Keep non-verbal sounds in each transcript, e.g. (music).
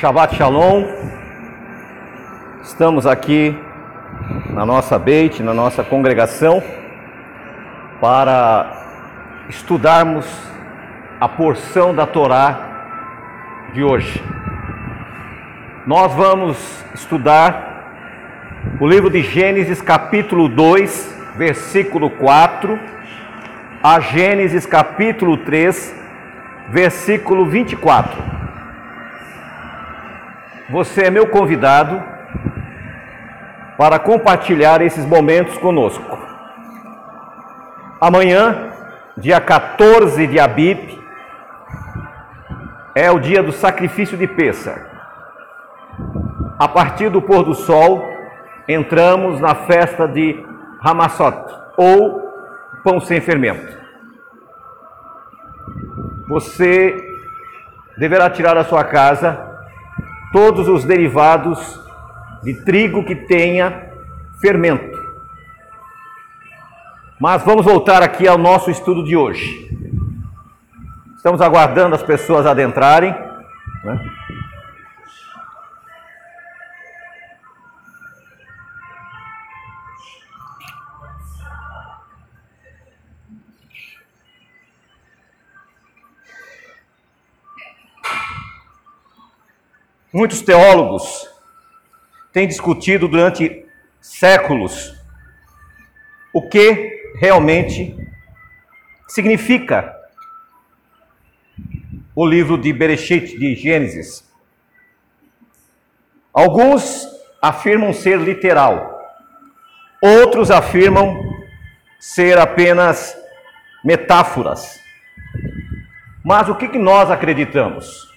Shabbat Shalom. Estamos aqui na nossa Beit, na nossa congregação, para estudarmos a porção da Torá de hoje. Nós vamos estudar o livro de Gênesis, capítulo 2, versículo 4, a Gênesis, capítulo 3, versículo 24. Você é meu convidado para compartilhar esses momentos conosco. Amanhã, dia 14 de Abib, é o dia do sacrifício de Pêssar. A partir do pôr do sol, entramos na festa de Hamassot, ou pão sem fermento. Você deverá tirar da sua casa todos os derivados de trigo que tenha fermento. Mas vamos voltar aqui ao nosso estudo de hoje. Estamos aguardando as pessoas adentrarem. Né? Muitos teólogos têm discutido durante séculos o que realmente significa o livro de Bereshit, de Gênesis. Alguns afirmam ser literal, outros afirmam ser apenas metáforas. Mas o que, nós acreditamos?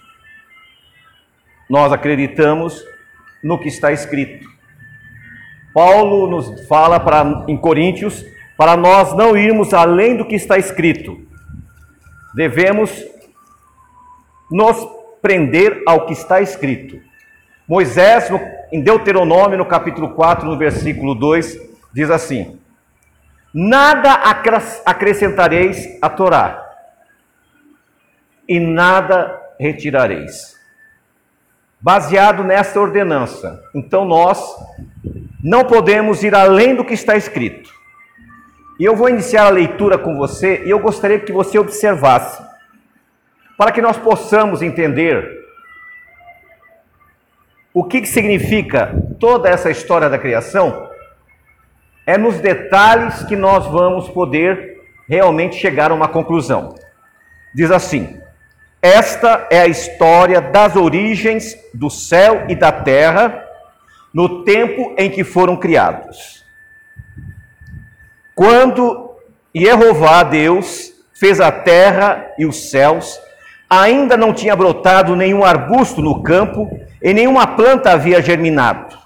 Nós acreditamos no que está escrito. Paulo nos fala para, em Coríntios para nós não irmos além do que está escrito. Devemos nos prender ao que está escrito. Moisés, em Deuteronômio, no capítulo 4, no versículo 2, diz assim: Nada acrescentareis a Torá, e nada retirareis baseado nesta ordenança. Então nós não podemos ir além do que está escrito. E eu vou iniciar a leitura com você e eu gostaria que você observasse, para que nós possamos entender o que, que significa toda essa história da criação. É nos detalhes que nós vamos poder realmente chegar a uma conclusão. Diz assim: esta é a história das origens do céu e da terra no tempo em que foram criados. Quando Jeová Deus fez a terra e os céus, ainda não tinha brotado nenhum arbusto no campo e nenhuma planta havia germinado.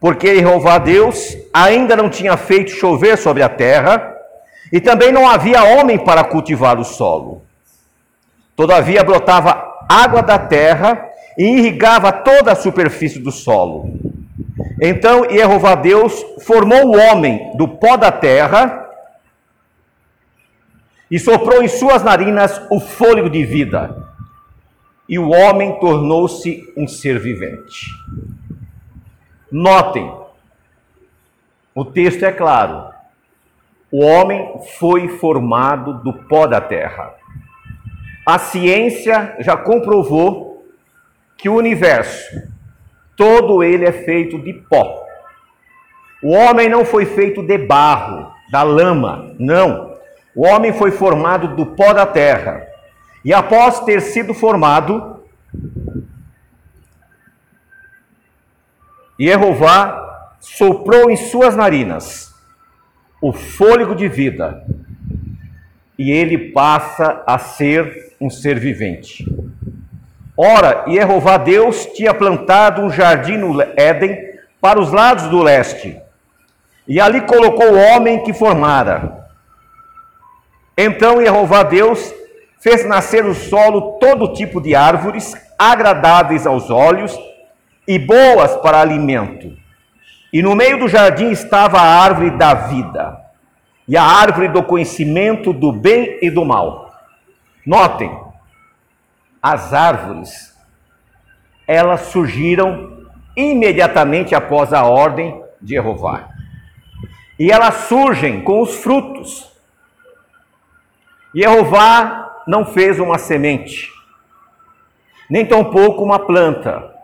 Porque Jeová Deus ainda não tinha feito chover sobre a terra e também não havia homem para cultivar o solo. Todavia brotava água da terra e irrigava toda a superfície do solo. Então Jeová Deus formou o homem do pó da terra e soprou em suas narinas o fôlego de vida. E o homem tornou-se um ser vivente. Notem, o texto é claro. O homem foi formado do pó da terra. A ciência já comprovou que o universo, todo ele é feito de pó. O homem não foi feito de barro, da lama, não. O homem foi formado do pó da terra. E após ter sido formado, Jeová soprou em suas narinas o fôlego de vida, e ele passa a ser um ser vivente. Ora, Jeová Deus tinha plantado um jardim no Éden para os lados do leste, e ali colocou o homem que formara. Então Jeová Deus fez nascer no solo todo tipo de árvores agradáveis aos olhos e boas para alimento. E no meio do jardim estava a árvore da vida e a árvore do conhecimento do bem e do mal. Notem, as árvores elas surgiram imediatamente após a ordem de Jeová. E elas surgem com os frutos. Jeová não fez uma semente, nem tampouco uma planta,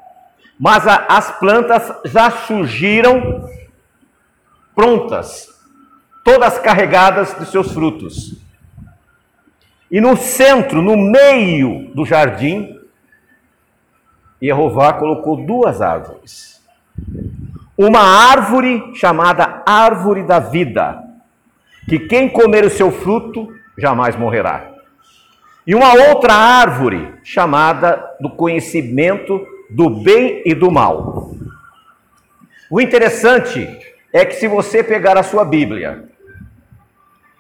mas a, as plantas já surgiram prontas, todas carregadas de seus frutos. E no centro, no meio do jardim, Jeová colocou duas árvores. Uma árvore chamada árvore da vida, que quem comer o seu fruto jamais morrerá. E uma outra árvore chamada do conhecimento do bem e do mal. O interessante é que se você pegar a sua Bíblia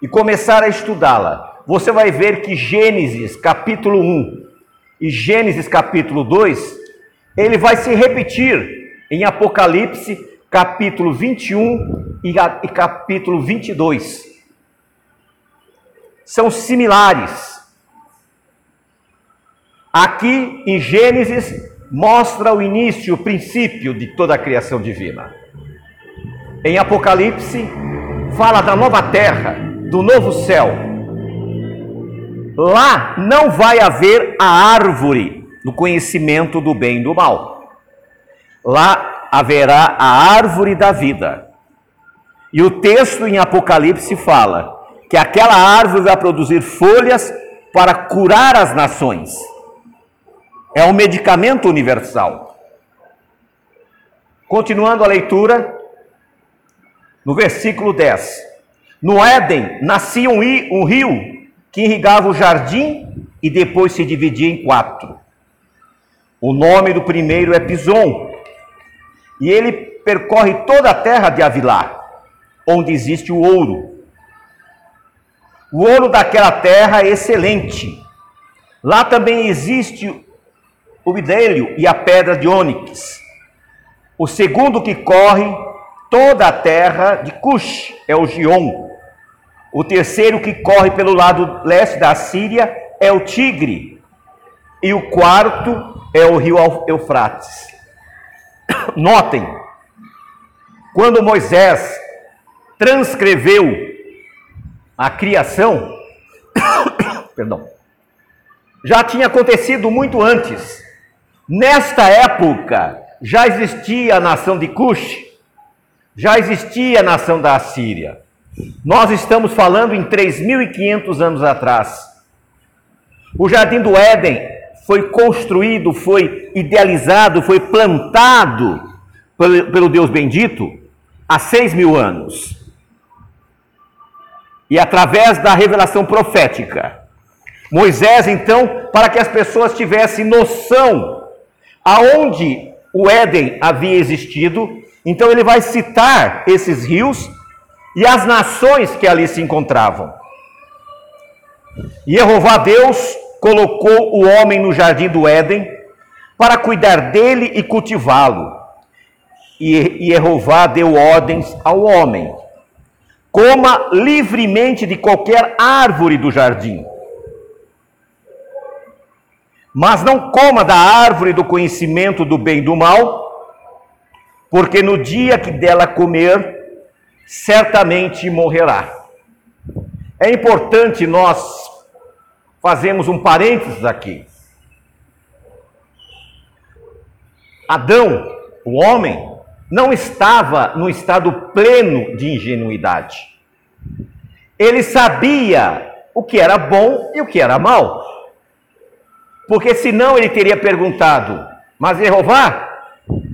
e começar a estudá-la, você vai ver que Gênesis capítulo 1 e Gênesis capítulo 2 ele vai se repetir em Apocalipse, capítulo 21 e capítulo 22. São similares. Aqui em Gênesis mostra o início, o princípio de toda a criação divina. Em Apocalipse fala da nova terra, do novo céu. Lá não vai haver a árvore no conhecimento do bem e do mal. Lá haverá a árvore da vida. E o texto em Apocalipse fala que aquela árvore vai produzir folhas para curar as nações. É um medicamento universal. Continuando a leitura, no versículo 10: No Éden nascia um rio que irrigava o jardim e depois se dividia em quatro. O nome do primeiro é Pison, e ele percorre toda a terra de Avilá, onde existe o ouro. O ouro daquela terra é excelente. Lá também existe o bidélio e a pedra de ônix. O segundo que corre toda a terra de Cush é o Gion. O terceiro que corre pelo lado leste da Síria é o Tigre. E o quarto é o rio Eufrates. (coughs) Notem, quando Moisés transcreveu a criação, (coughs) perdão, já tinha acontecido muito antes. Nesta época já existia a nação de Cush, já existia a nação da Assíria. Nós estamos falando em 3.500 anos atrás. O jardim do Éden foi construído, foi idealizado, foi plantado pelo, Deus bendito há seis mil anos. E através da revelação profética, Moisés, então, para que as pessoas tivessem noção aonde o Éden havia existido, então ele vai citar esses rios e as nações que ali se encontravam. E Jeová Deus colocou o homem no jardim do Éden para cuidar dele e cultivá-lo. E Jeová deu ordens ao homem: coma livremente de qualquer árvore do jardim. Mas não coma da árvore do conhecimento do bem e do mal, porque no dia que dela comer, certamente morrerá. É importante nós fazemos um parênteses aqui. Adão, o homem, não estava no estado pleno de ingenuidade. Ele sabia o que era bom e o que era mal. Porque senão ele teria perguntado: Mas Jeová,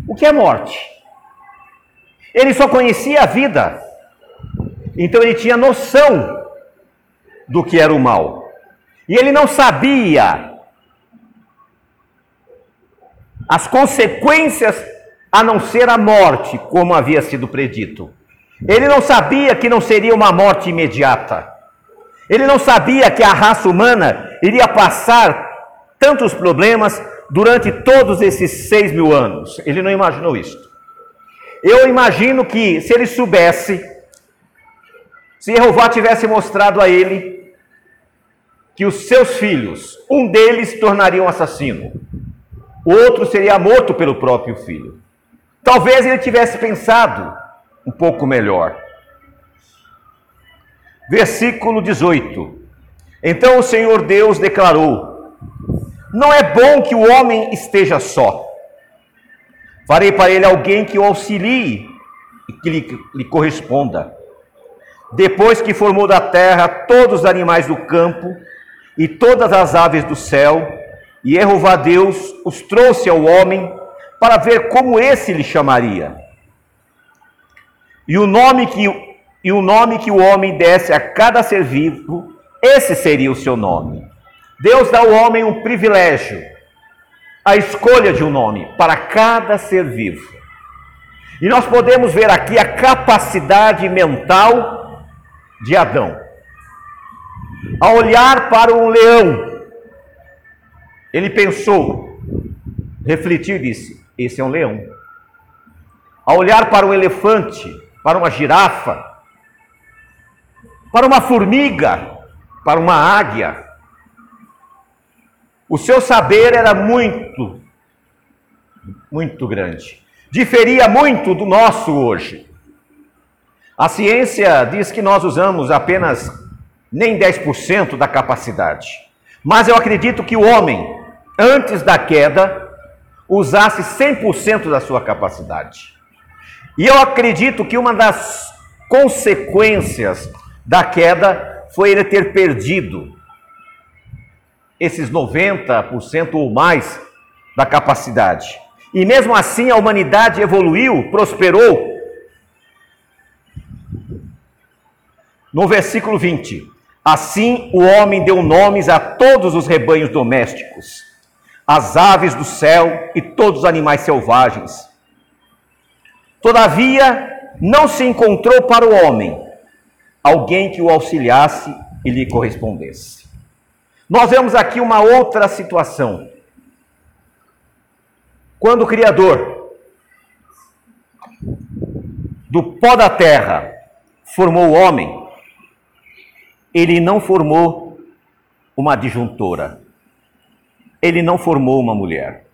o que é morte? Ele só conhecia a vida. Então ele tinha noção do que era o mal. E ele não sabia as consequências a não ser a morte, como havia sido predito. Ele não sabia que não seria uma morte imediata. Ele não sabia que a raça humana iria passar tantos problemas durante todos esses seis mil anos. Ele não imaginou isso. Eu imagino que se ele soubesse, se Jeová tivesse mostrado a ele que os seus filhos, um deles tornaria um assassino, o outro seria morto pelo próprio filho. Talvez ele tivesse pensado um pouco melhor. Versículo 18. Então o Senhor Deus declarou: Não é bom que o homem esteja só. Farei para ele alguém que o auxilie e que lhe, lhe corresponda. Depois que formou da terra todos os animais do campo e todas as aves do céu, e Jeová Deus os trouxe ao homem para ver como esse lhe chamaria. E o nome que, e o, nome que o homem desse a cada ser vivo, esse seria o seu nome. Deus dá ao homem um privilégio, a escolha de um nome para cada ser vivo. E nós podemos ver aqui a capacidade mental de Adão. A olhar para um leão, ele pensou, refletiu e disse: Esse é um leão. Ao olhar para um elefante, para uma girafa, para uma formiga, para uma águia, o seu saber era muito, muito grande. Diferia muito do nosso hoje. A ciência diz que nós usamos apenas nem 10% da capacidade. Mas eu acredito que o homem antes da queda, usasse 100% da sua capacidade. E eu acredito que uma das consequências da queda foi ele ter perdido esses 90% ou mais da capacidade. E mesmo assim a humanidade evoluiu, prosperou. No versículo 20: Assim o homem deu nomes a todos os rebanhos domésticos as aves do céu e todos os animais selvagens. Todavia, não se encontrou para o homem alguém que o auxiliasse e lhe correspondesse. Nós vemos aqui uma outra situação. Quando o Criador do pó da terra formou o homem, ele não formou uma adjuntora ele não formou uma mulher.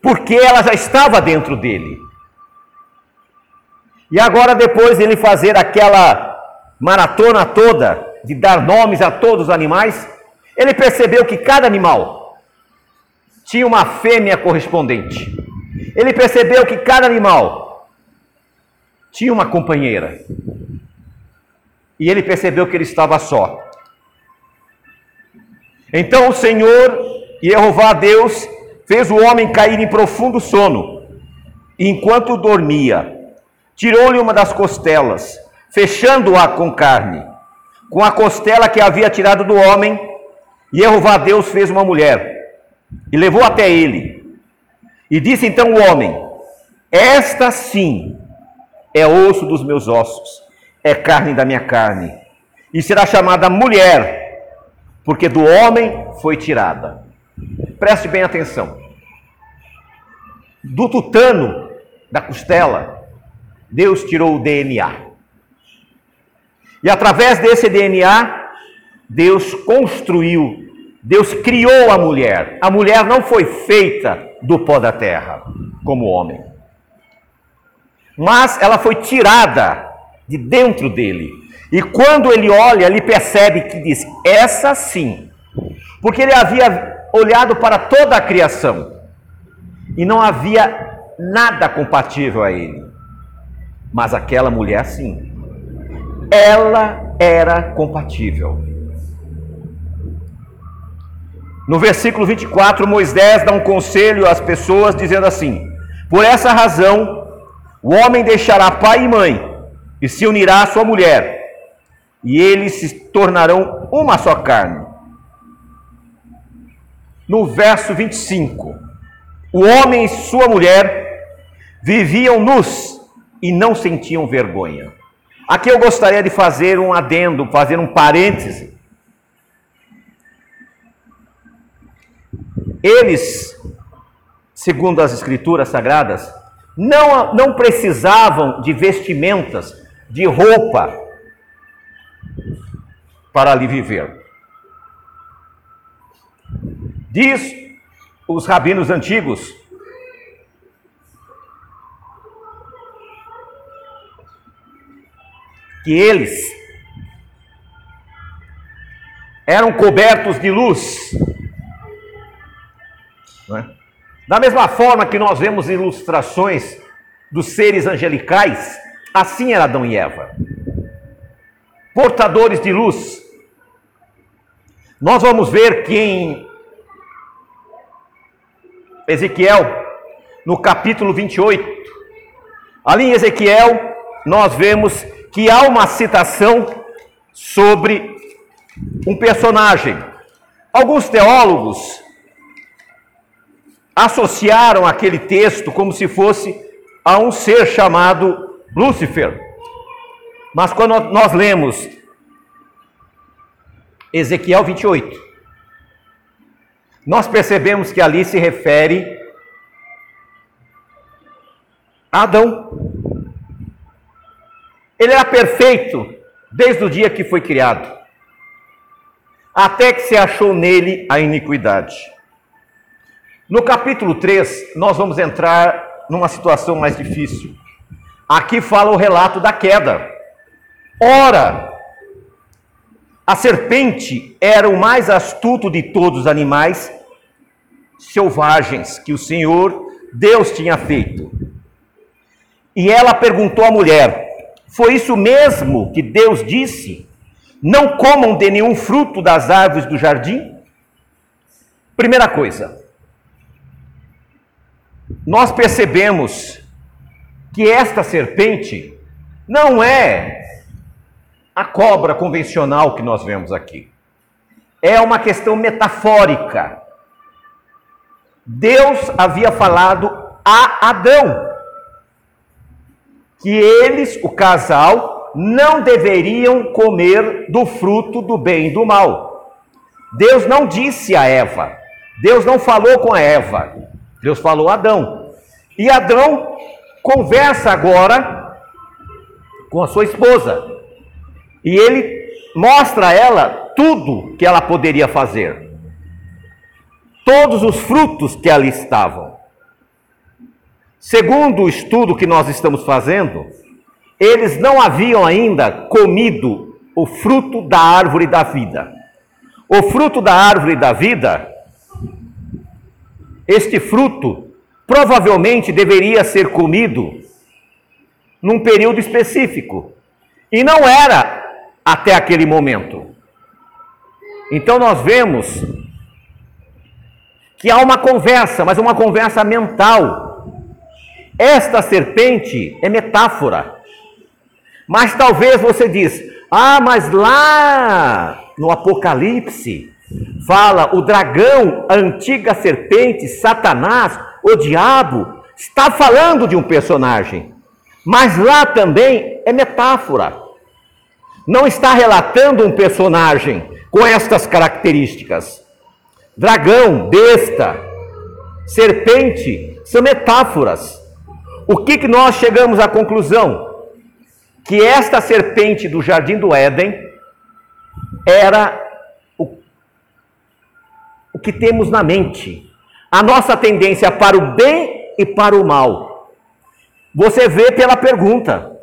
Porque ela já estava dentro dele. E agora, depois de ele fazer aquela maratona toda, de dar nomes a todos os animais, ele percebeu que cada animal tinha uma fêmea correspondente. Ele percebeu que cada animal tinha uma companheira. E ele percebeu que ele estava só. Então o Senhor, Jeová Deus, fez o homem cair em profundo sono, e enquanto dormia, tirou-lhe uma das costelas, fechando-a com carne. Com a costela que havia tirado do homem, Jeová Deus fez uma mulher, e levou até ele. E disse então o homem: Esta sim é osso dos meus ossos, é carne da minha carne, e será chamada mulher porque do homem foi tirada. Preste bem atenção. Do tutano, da costela, Deus tirou o DNA. E através desse DNA, Deus construiu, Deus criou a mulher. A mulher não foi feita do pó da terra, como homem. Mas ela foi tirada de dentro dele e quando ele olha, ele percebe que diz: essa sim. Porque ele havia olhado para toda a criação e não havia nada compatível a ele. Mas aquela mulher sim. Ela era compatível. No versículo 24, Moisés dá um conselho às pessoas dizendo assim: Por essa razão, o homem deixará pai e mãe e se unirá à sua mulher e eles se tornarão uma só carne. No verso 25, o homem e sua mulher viviam nus e não sentiam vergonha. Aqui eu gostaria de fazer um adendo, fazer um parêntese. Eles, segundo as Escrituras Sagradas, não, não precisavam de vestimentas, de roupa, para ali viver. Diz os rabinos antigos que eles eram cobertos de luz. É? Da mesma forma que nós vemos ilustrações dos seres angelicais, assim era Adão e Eva. Portadores de luz. Nós vamos ver que em Ezequiel, no capítulo 28, ali em Ezequiel, nós vemos que há uma citação sobre um personagem. Alguns teólogos associaram aquele texto como se fosse a um ser chamado Lúcifer. Mas quando nós lemos Ezequiel 28, nós percebemos que ali se refere a Adão. Ele era perfeito desde o dia que foi criado, até que se achou nele a iniquidade. No capítulo 3, nós vamos entrar numa situação mais difícil. Aqui fala o relato da queda. Ora, a serpente era o mais astuto de todos os animais selvagens que o Senhor Deus tinha feito. E ela perguntou à mulher: foi isso mesmo que Deus disse? Não comam de nenhum fruto das árvores do jardim? Primeira coisa, nós percebemos que esta serpente não é a cobra convencional que nós vemos aqui. É uma questão metafórica. Deus havia falado a Adão que eles, o casal, não deveriam comer do fruto do bem e do mal. Deus não disse a Eva, Deus não falou com a Eva, Deus falou a Adão. E Adão conversa agora com a sua esposa. E ele mostra a ela tudo que ela poderia fazer. Todos os frutos que ali estavam. Segundo o estudo que nós estamos fazendo, eles não haviam ainda comido o fruto da árvore da vida. O fruto da árvore da vida, este fruto provavelmente deveria ser comido num período específico. E não era até aquele momento. Então nós vemos que há uma conversa, mas uma conversa mental esta serpente é metáfora. Mas talvez você diz: "Ah, mas lá no Apocalipse fala o dragão, a antiga serpente, Satanás, o diabo, está falando de um personagem. Mas lá também é metáfora. Não está relatando um personagem com estas características. Dragão, besta, serpente são metáforas. O que, que nós chegamos à conclusão? Que esta serpente do jardim do Éden era o, o que temos na mente, a nossa tendência para o bem e para o mal. Você vê pela pergunta: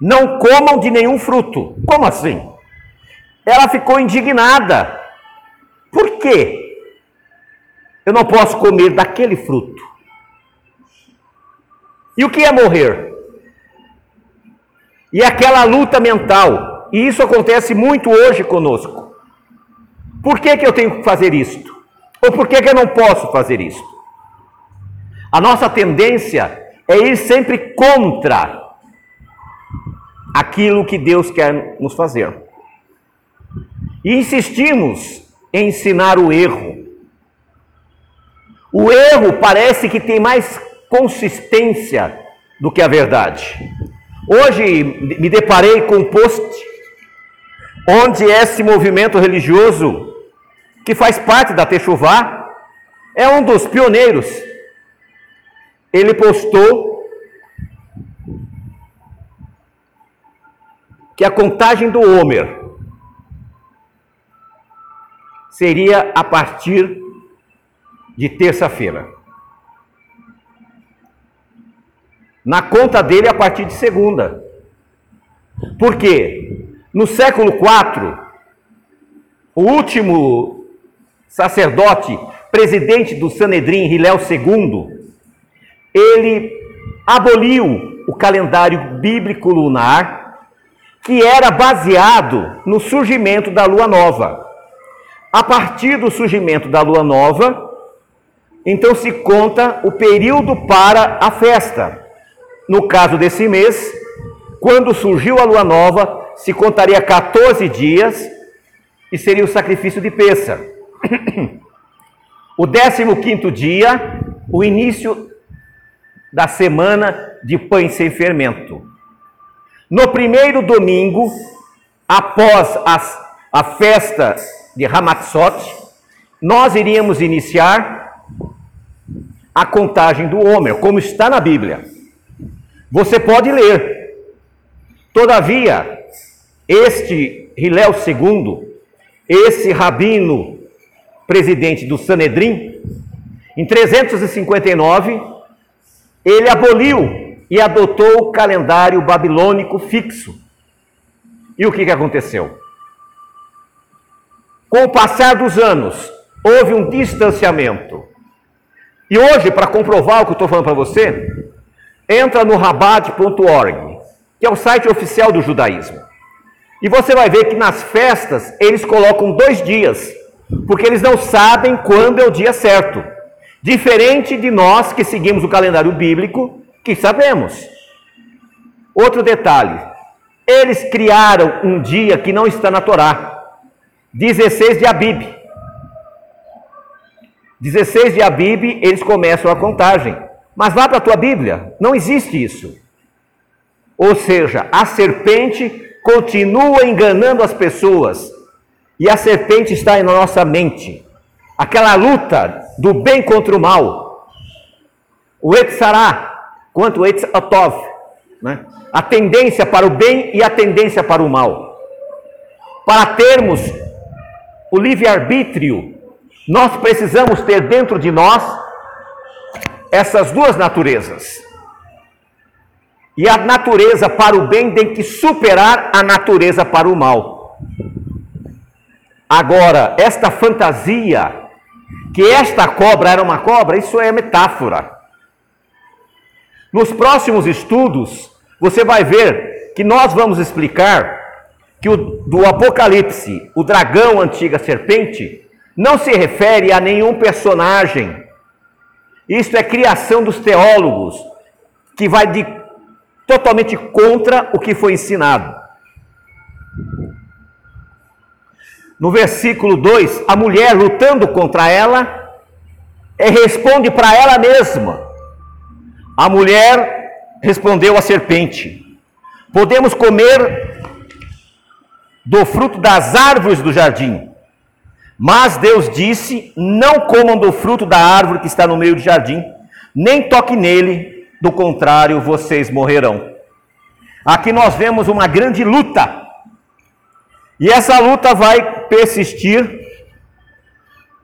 não comam de nenhum fruto. Como assim? Ela ficou indignada. Por quê? Eu não posso comer daquele fruto. E o que é morrer? E aquela luta mental. E isso acontece muito hoje conosco. Por que, que eu tenho que fazer isto? Ou por que, que eu não posso fazer isto? A nossa tendência é ir sempre contra aquilo que Deus quer nos fazer. E insistimos em ensinar o erro. O erro parece que tem mais consistência do que a verdade. Hoje me deparei com um post onde esse movimento religioso, que faz parte da Techuvá, é um dos pioneiros. Ele postou que a contagem do Homer seria a partir de terça-feira. Na conta dele a partir de segunda. Por quê? No século IV, o último sacerdote, presidente do Sanedrim, Hilel II, ele aboliu o calendário bíblico lunar, que era baseado no surgimento da lua nova. A partir do surgimento da lua nova, então se conta o período para a festa. No caso desse mês, quando surgiu a lua nova, se contaria 14 dias e seria o sacrifício de Peça. O 15 dia, o início da semana de pães sem fermento. No primeiro domingo, após as, a festa de Hamatzot, nós iríamos iniciar a contagem do Homer, como está na Bíblia. Você pode ler. Todavia, este Hilel II, esse rabino presidente do Sanedrim, em 359, ele aboliu e adotou o calendário babilônico fixo. E o que, que aconteceu? Com o passar dos anos, houve um distanciamento. E hoje, para comprovar o que eu estou falando para você, entra no rabat.org, que é o site oficial do judaísmo. E você vai ver que nas festas eles colocam dois dias, porque eles não sabem quando é o dia certo. Diferente de nós que seguimos o calendário bíblico, que sabemos. Outro detalhe: eles criaram um dia que não está na Torá. 16 de Abib. 16 de Abib, eles começam a contagem. Mas vá para a tua Bíblia, não existe isso. Ou seja, a serpente continua enganando as pessoas. E a serpente está na nossa mente. Aquela luta do bem contra o mal. O Etzará quanto o Etzatov. Né? A tendência para o bem e a tendência para o mal. Para termos o livre-arbítrio, nós precisamos ter dentro de nós essas duas naturezas. E a natureza para o bem tem que superar a natureza para o mal. Agora, esta fantasia que esta cobra era uma cobra, isso é metáfora. Nos próximos estudos, você vai ver que nós vamos explicar que o, do Apocalipse, o dragão, antiga serpente, não se refere a nenhum personagem. Isto é criação dos teólogos, que vai de, totalmente contra o que foi ensinado. No versículo 2, a mulher lutando contra ela, é, responde para ela mesma. A mulher respondeu à serpente: Podemos comer do fruto das árvores do jardim. Mas Deus disse: Não comam do fruto da árvore que está no meio do jardim, nem toque nele, do contrário, vocês morrerão. Aqui nós vemos uma grande luta. E essa luta vai persistir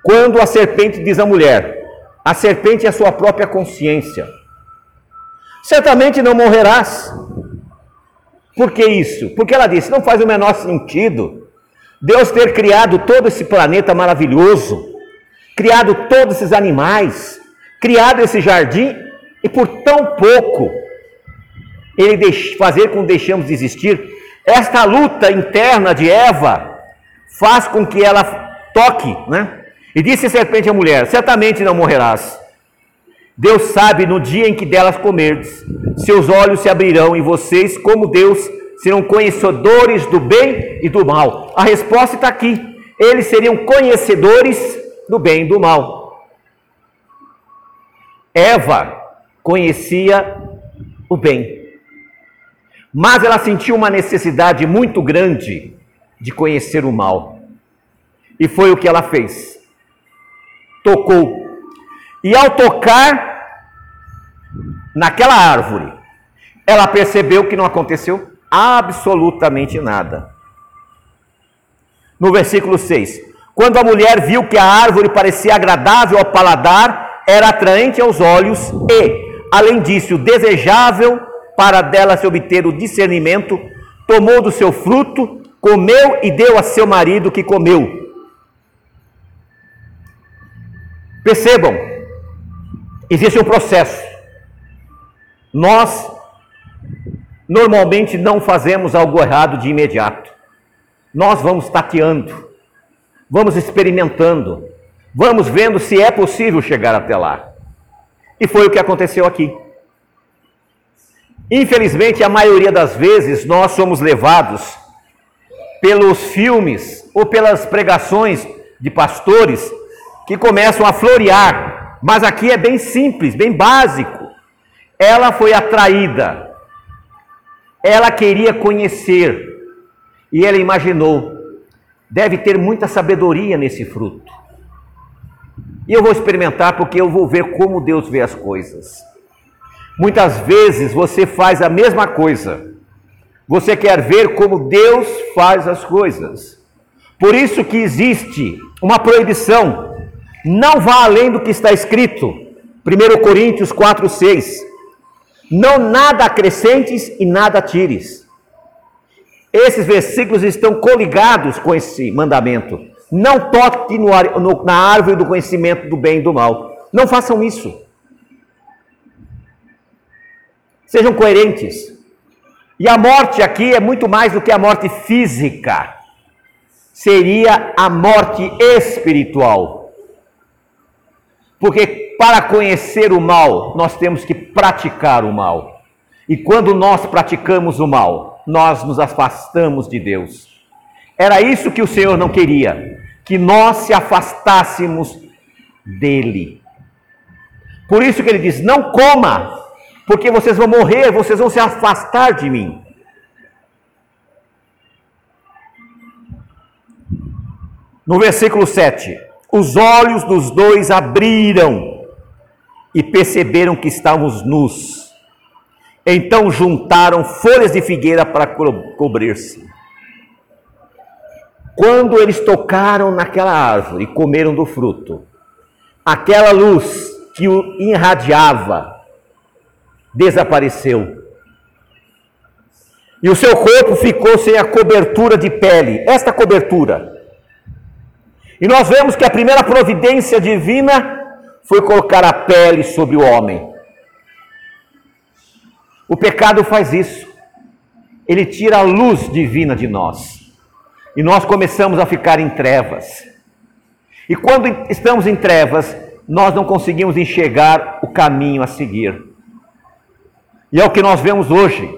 quando a serpente diz à mulher: A serpente é a sua própria consciência. Certamente não morrerás, por que isso? Porque ela disse: não faz o menor sentido Deus ter criado todo esse planeta maravilhoso, criado todos esses animais, criado esse jardim e por tão pouco ele fazer com que deixamos de existir. Esta luta interna de Eva faz com que ela toque, né? E disse a serpente à mulher: Certamente não morrerás. Deus sabe no dia em que delas comerdes, seus olhos se abrirão e vocês, como Deus, serão conhecedores do bem e do mal. A resposta está aqui. Eles seriam conhecedores do bem e do mal. Eva conhecia o bem, mas ela sentiu uma necessidade muito grande de conhecer o mal. E foi o que ela fez. Tocou e ao tocar naquela árvore, ela percebeu que não aconteceu absolutamente nada. No versículo 6: Quando a mulher viu que a árvore parecia agradável ao paladar, era atraente aos olhos e, além disso, desejável para dela se obter o discernimento, tomou do seu fruto, comeu e deu a seu marido que comeu. Percebam, existe um processo. Nós normalmente não fazemos algo errado de imediato. Nós vamos tateando, vamos experimentando, vamos vendo se é possível chegar até lá. E foi o que aconteceu aqui. Infelizmente, a maioria das vezes nós somos levados pelos filmes ou pelas pregações de pastores que começam a florear, mas aqui é bem simples, bem básico. Ela foi atraída, ela queria conhecer e ela imaginou: deve ter muita sabedoria nesse fruto. E eu vou experimentar porque eu vou ver como Deus vê as coisas. Muitas vezes você faz a mesma coisa. Você quer ver como Deus faz as coisas. Por isso que existe uma proibição. Não vá além do que está escrito. 1 Coríntios 4, 6. Não nada acrescentes e nada tires. Esses versículos estão coligados com esse mandamento. Não toque no, no, na árvore do conhecimento do bem e do mal. Não façam isso. Sejam coerentes. E a morte aqui é muito mais do que a morte física, seria a morte espiritual. Porque para conhecer o mal, nós temos que praticar o mal. E quando nós praticamos o mal, nós nos afastamos de Deus. Era isso que o Senhor não queria, que nós se afastássemos dele. Por isso que ele diz: não coma, porque vocês vão morrer, vocês vão se afastar de mim. No versículo 7, os olhos dos dois abriram e perceberam que estávamos nus. Então juntaram folhas de figueira para co cobrir-se. Quando eles tocaram naquela árvore e comeram do fruto, aquela luz que o irradiava desapareceu. E o seu corpo ficou sem a cobertura de pele, esta cobertura. E nós vemos que a primeira providência divina foi colocar a pele sobre o homem. O pecado faz isso. Ele tira a luz divina de nós. E nós começamos a ficar em trevas. E quando estamos em trevas, nós não conseguimos enxergar o caminho a seguir. E é o que nós vemos hoje.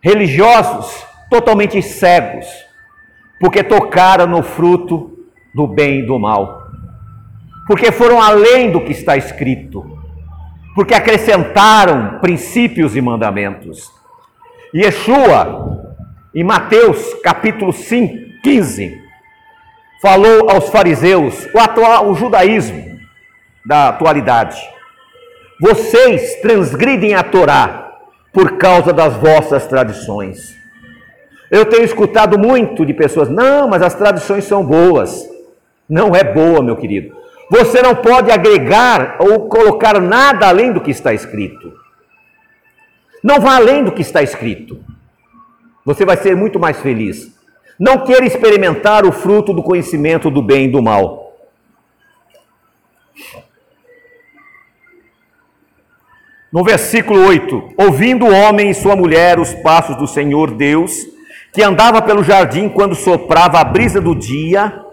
Religiosos totalmente cegos, porque tocaram no fruto do bem e do mal. Porque foram além do que está escrito. Porque acrescentaram princípios e mandamentos. Yeshua, em Mateus capítulo 5, 15, falou aos fariseus, o, atual, o judaísmo da atualidade vocês transgridem a Torá por causa das vossas tradições. Eu tenho escutado muito de pessoas, não, mas as tradições são boas. Não é boa, meu querido. Você não pode agregar ou colocar nada além do que está escrito. Não vá além do que está escrito. Você vai ser muito mais feliz. Não queira experimentar o fruto do conhecimento do bem e do mal. No versículo 8: Ouvindo o homem e sua mulher os passos do Senhor Deus, que andava pelo jardim quando soprava a brisa do dia,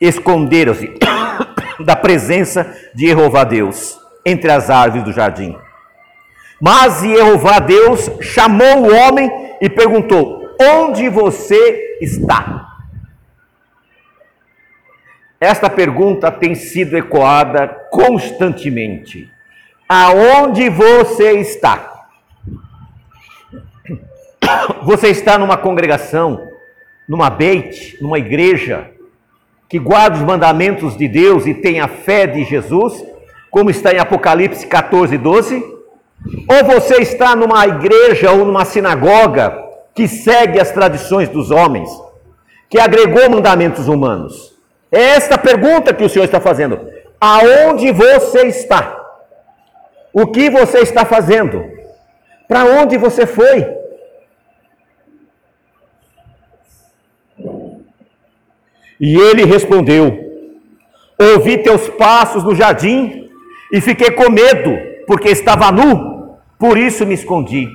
esconderam-se (coughs) da presença de Jeová Deus entre as árvores do jardim. Mas Jeová Deus chamou o homem e perguntou: Onde você está? Esta pergunta tem sido ecoada constantemente. Aonde você está? Você está numa congregação, numa beit, numa igreja que guarda os mandamentos de Deus e tem a fé de Jesus, como está em Apocalipse 14, 12? Ou você está numa igreja ou numa sinagoga que segue as tradições dos homens, que agregou mandamentos humanos? É esta pergunta que o Senhor está fazendo. Aonde você está? O que você está fazendo? Para onde você foi? E ele respondeu: Ouvi teus passos no jardim e fiquei com medo, porque estava nu, por isso me escondi.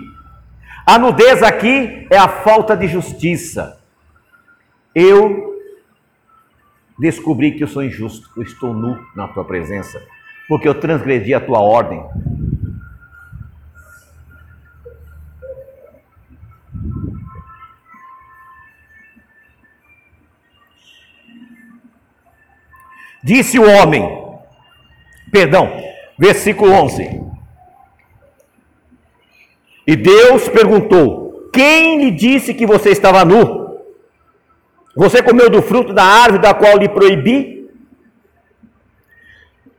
A nudez aqui é a falta de justiça. Eu descobri que eu sou injusto, eu estou nu na tua presença, porque eu transgredi a tua ordem. Disse o homem, perdão, versículo 11. E Deus perguntou: Quem lhe disse que você estava nu? Você comeu do fruto da árvore da qual lhe proibi?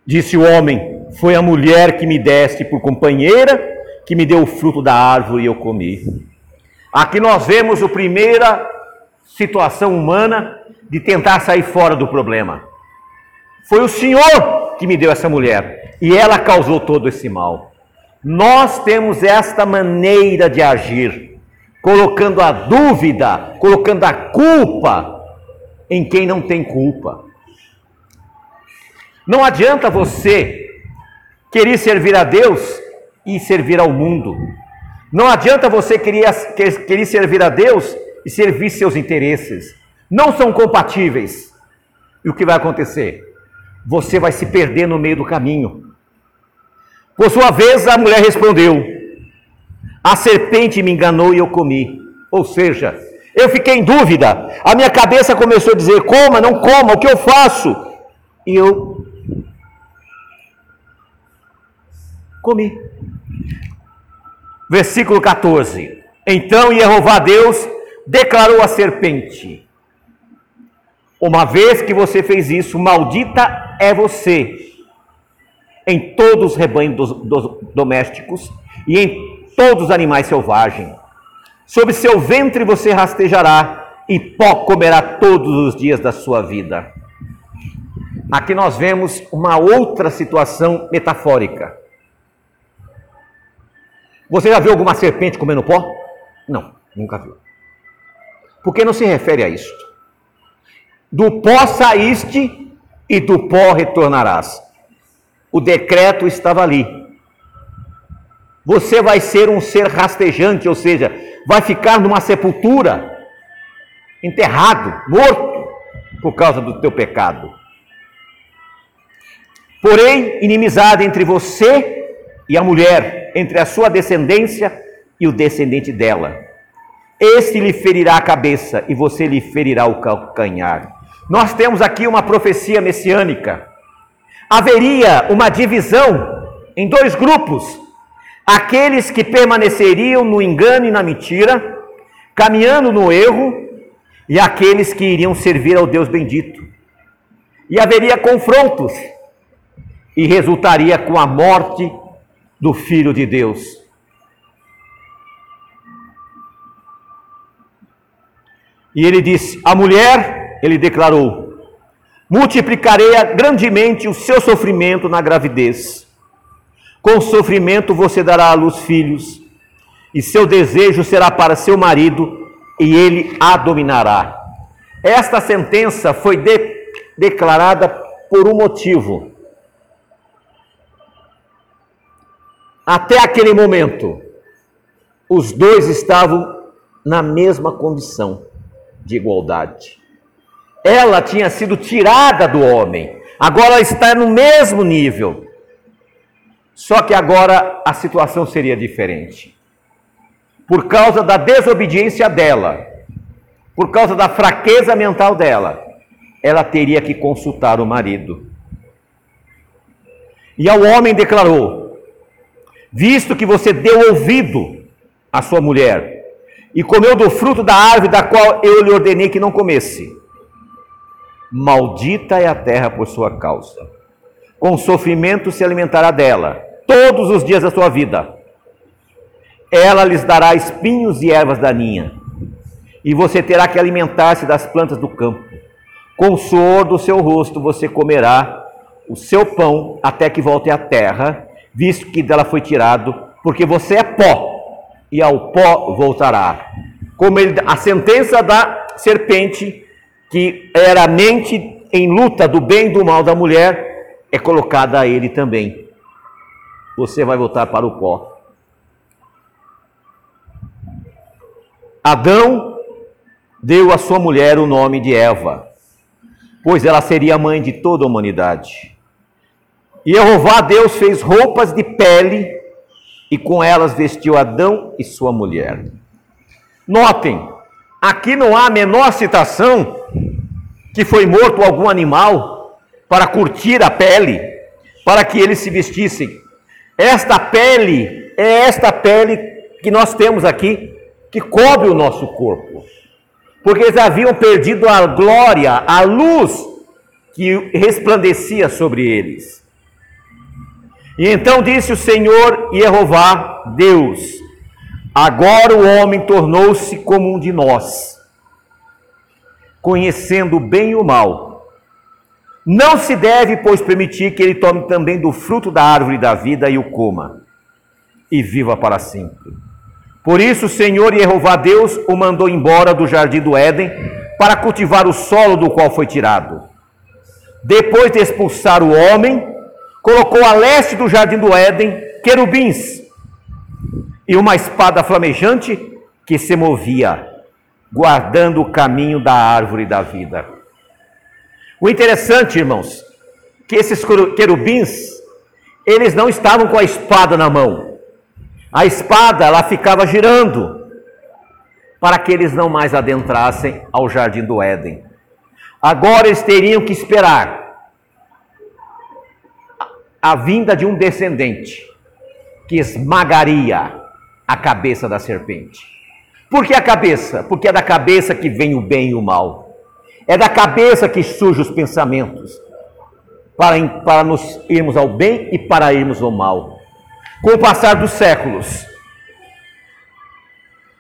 Disse o homem: Foi a mulher que me deste por companheira, que me deu o fruto da árvore e eu comi. Aqui nós vemos a primeira situação humana de tentar sair fora do problema. Foi o Senhor que me deu essa mulher e ela causou todo esse mal. Nós temos esta maneira de agir, colocando a dúvida, colocando a culpa em quem não tem culpa. Não adianta você querer servir a Deus e servir ao mundo. Não adianta você querer, querer servir a Deus e servir seus interesses. Não são compatíveis. E o que vai acontecer? você vai se perder no meio do caminho. Por sua vez, a mulher respondeu: A serpente me enganou e eu comi. Ou seja, eu fiquei em dúvida. A minha cabeça começou a dizer: coma, não coma, o que eu faço? E eu comi. Versículo 14. Então Jeová Deus declarou a serpente: Uma vez que você fez isso, maldita é você em todos os rebanhos dos, dos domésticos e em todos os animais selvagens. Sob seu ventre você rastejará e pó comerá todos os dias da sua vida. Aqui nós vemos uma outra situação metafórica. Você já viu alguma serpente comendo pó? Não, nunca viu. Por que não se refere a isto? Do pó saíste e do pó retornarás. O decreto estava ali. Você vai ser um ser rastejante, ou seja, vai ficar numa sepultura, enterrado, morto, por causa do teu pecado. Porém, inimizade entre você e a mulher, entre a sua descendência e o descendente dela. Este lhe ferirá a cabeça e você lhe ferirá o calcanhar. Nós temos aqui uma profecia messiânica. Haveria uma divisão em dois grupos: aqueles que permaneceriam no engano e na mentira, caminhando no erro, e aqueles que iriam servir ao Deus bendito. E haveria confrontos, e resultaria com a morte do Filho de Deus. E ele disse: A mulher ele declarou: Multiplicarei grandemente o seu sofrimento na gravidez. Com sofrimento você dará à luz filhos, e seu desejo será para seu marido, e ele a dominará. Esta sentença foi de declarada por um motivo. Até aquele momento, os dois estavam na mesma condição de igualdade. Ela tinha sido tirada do homem, agora está no mesmo nível. Só que agora a situação seria diferente. Por causa da desobediência dela, por causa da fraqueza mental dela, ela teria que consultar o marido. E ao homem declarou: Visto que você deu ouvido à sua mulher e comeu do fruto da árvore da qual eu lhe ordenei que não comesse, Maldita é a terra por sua causa. Com sofrimento se alimentará dela todos os dias da sua vida. Ela lhes dará espinhos e ervas daninha, e você terá que alimentar-se das plantas do campo. Com o suor do seu rosto você comerá o seu pão até que volte à terra, visto que dela foi tirado, porque você é pó, e ao pó voltará. Como ele, a sentença da serpente, que era a mente em luta do bem e do mal da mulher, é colocada a ele também. Você vai voltar para o pó. Adão deu à sua mulher o nome de Eva pois ela seria a mãe de toda a humanidade. E Jeová Deus fez roupas de pele e com elas vestiu Adão e sua mulher. Notem, aqui não há a menor citação que foi morto algum animal para curtir a pele, para que eles se vestissem. Esta pele é esta pele que nós temos aqui, que cobre o nosso corpo porque eles haviam perdido a glória, a luz que resplandecia sobre eles. E então disse o Senhor Jeová, Deus: Agora o homem tornou-se como um de nós, conhecendo o bem e o mal. Não se deve, pois, permitir que ele tome também do fruto da árvore da vida e o coma, e viva para sempre. Por isso o Senhor Jeová Deus o mandou embora do jardim do Éden para cultivar o solo do qual foi tirado. Depois de expulsar o homem, colocou a leste do jardim do Éden querubins e uma espada flamejante que se movia, guardando o caminho da árvore da vida. O interessante, irmãos, que esses querubins, eles não estavam com a espada na mão. A espada ela ficava girando para que eles não mais adentrassem ao jardim do Éden. Agora eles teriam que esperar a vinda de um descendente que esmagaria a cabeça da serpente. Por que a cabeça? Porque é da cabeça que vem o bem e o mal. É da cabeça que surgem os pensamentos para, para nos irmos ao bem e para irmos ao mal. Com o passar dos séculos,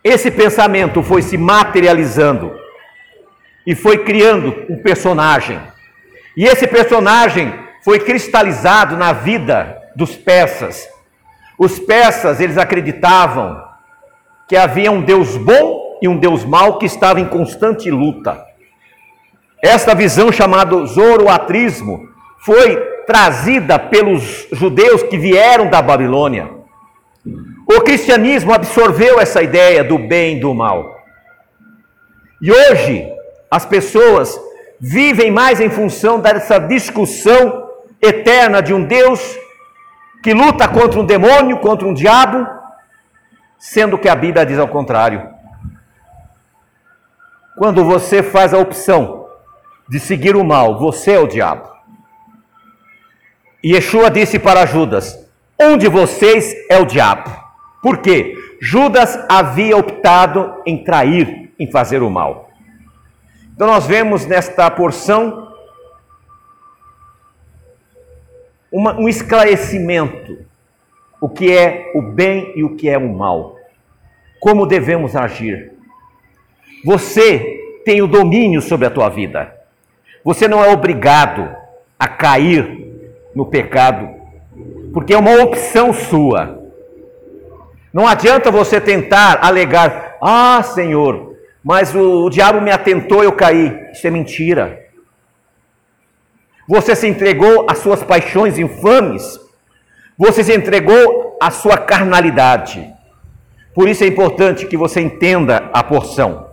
esse pensamento foi se materializando e foi criando um personagem. E esse personagem foi cristalizado na vida dos persas. Os persas, eles acreditavam que havia um Deus bom e um Deus mau que estava em constante luta. Esta visão chamada zoroatrismo foi trazida pelos judeus que vieram da Babilônia. O cristianismo absorveu essa ideia do bem e do mal. E hoje, as pessoas vivem mais em função dessa discussão eterna de um Deus que luta contra um demônio, contra um diabo, sendo que a Bíblia diz ao contrário. Quando você faz a opção de seguir o mal, você é o diabo. E Yeshua disse para Judas: Um de vocês é o diabo. Por quê? Judas havia optado em trair, em fazer o mal. Então nós vemos nesta porção uma, um esclarecimento o que é o bem e o que é o mal. Como devemos agir. Você tem o domínio sobre a tua vida. Você não é obrigado a cair no pecado, porque é uma opção sua. Não adianta você tentar alegar: ah, Senhor, mas o, o diabo me atentou, eu caí. Isso é mentira. Você se entregou às suas paixões infames, você se entregou à sua carnalidade. Por isso é importante que você entenda a porção.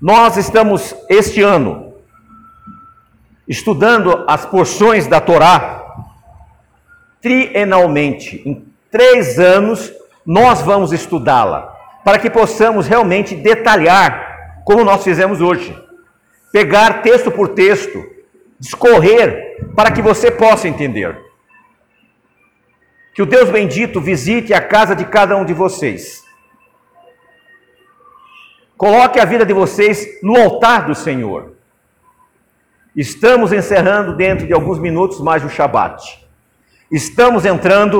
Nós estamos este ano estudando as porções da Torá trienalmente. Em três anos, nós vamos estudá-la, para que possamos realmente detalhar, como nós fizemos hoje. Pegar texto por texto, discorrer, para que você possa entender. Que o Deus bendito visite a casa de cada um de vocês. Coloque a vida de vocês no altar do Senhor. Estamos encerrando dentro de alguns minutos mais o Shabat. Estamos entrando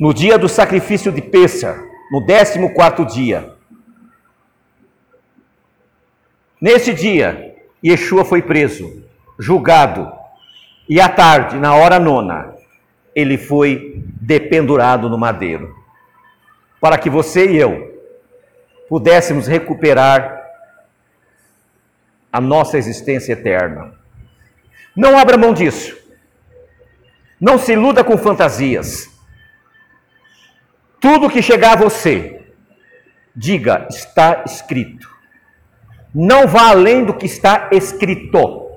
no dia do sacrifício de Pêssar, no 14 dia. Nesse dia, Yeshua foi preso, julgado, e à tarde, na hora nona, ele foi dependurado no madeiro, para que você e eu pudéssemos recuperar a nossa existência eterna. Não abra mão disso. Não se iluda com fantasias. Tudo que chegar a você, diga, está escrito. Não vá além do que está escrito.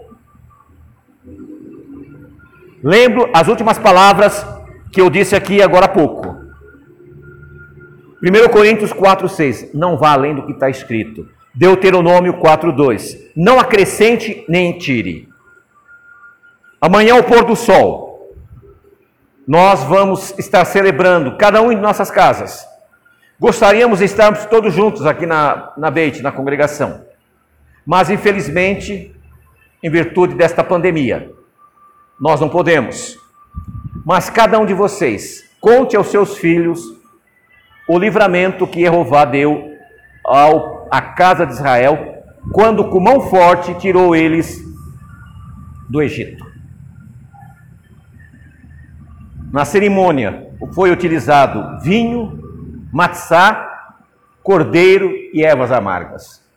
Lembro as últimas palavras que eu disse aqui agora há pouco. 1 Coríntios 4,6. Não vá além do que está escrito. Deuteronômio 4,2. Não acrescente nem tire. Amanhã, ao pôr do sol, nós vamos estar celebrando, cada um em nossas casas. Gostaríamos de estarmos todos juntos aqui na, na Beit, na congregação. Mas, infelizmente, em virtude desta pandemia, nós não podemos. Mas cada um de vocês, conte aos seus filhos o livramento que Jeová deu ao, à casa de Israel, quando com mão forte tirou eles do Egito. Na cerimônia foi utilizado vinho, matzá, cordeiro e ervas amargas.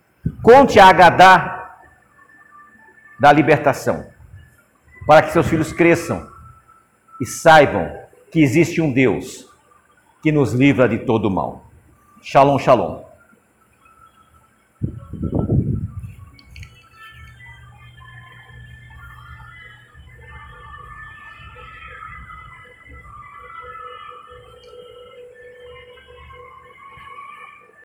Conte a Agadá da libertação para que seus filhos cresçam e saibam que existe um Deus que nos livra de todo mal. Shalom, shalom.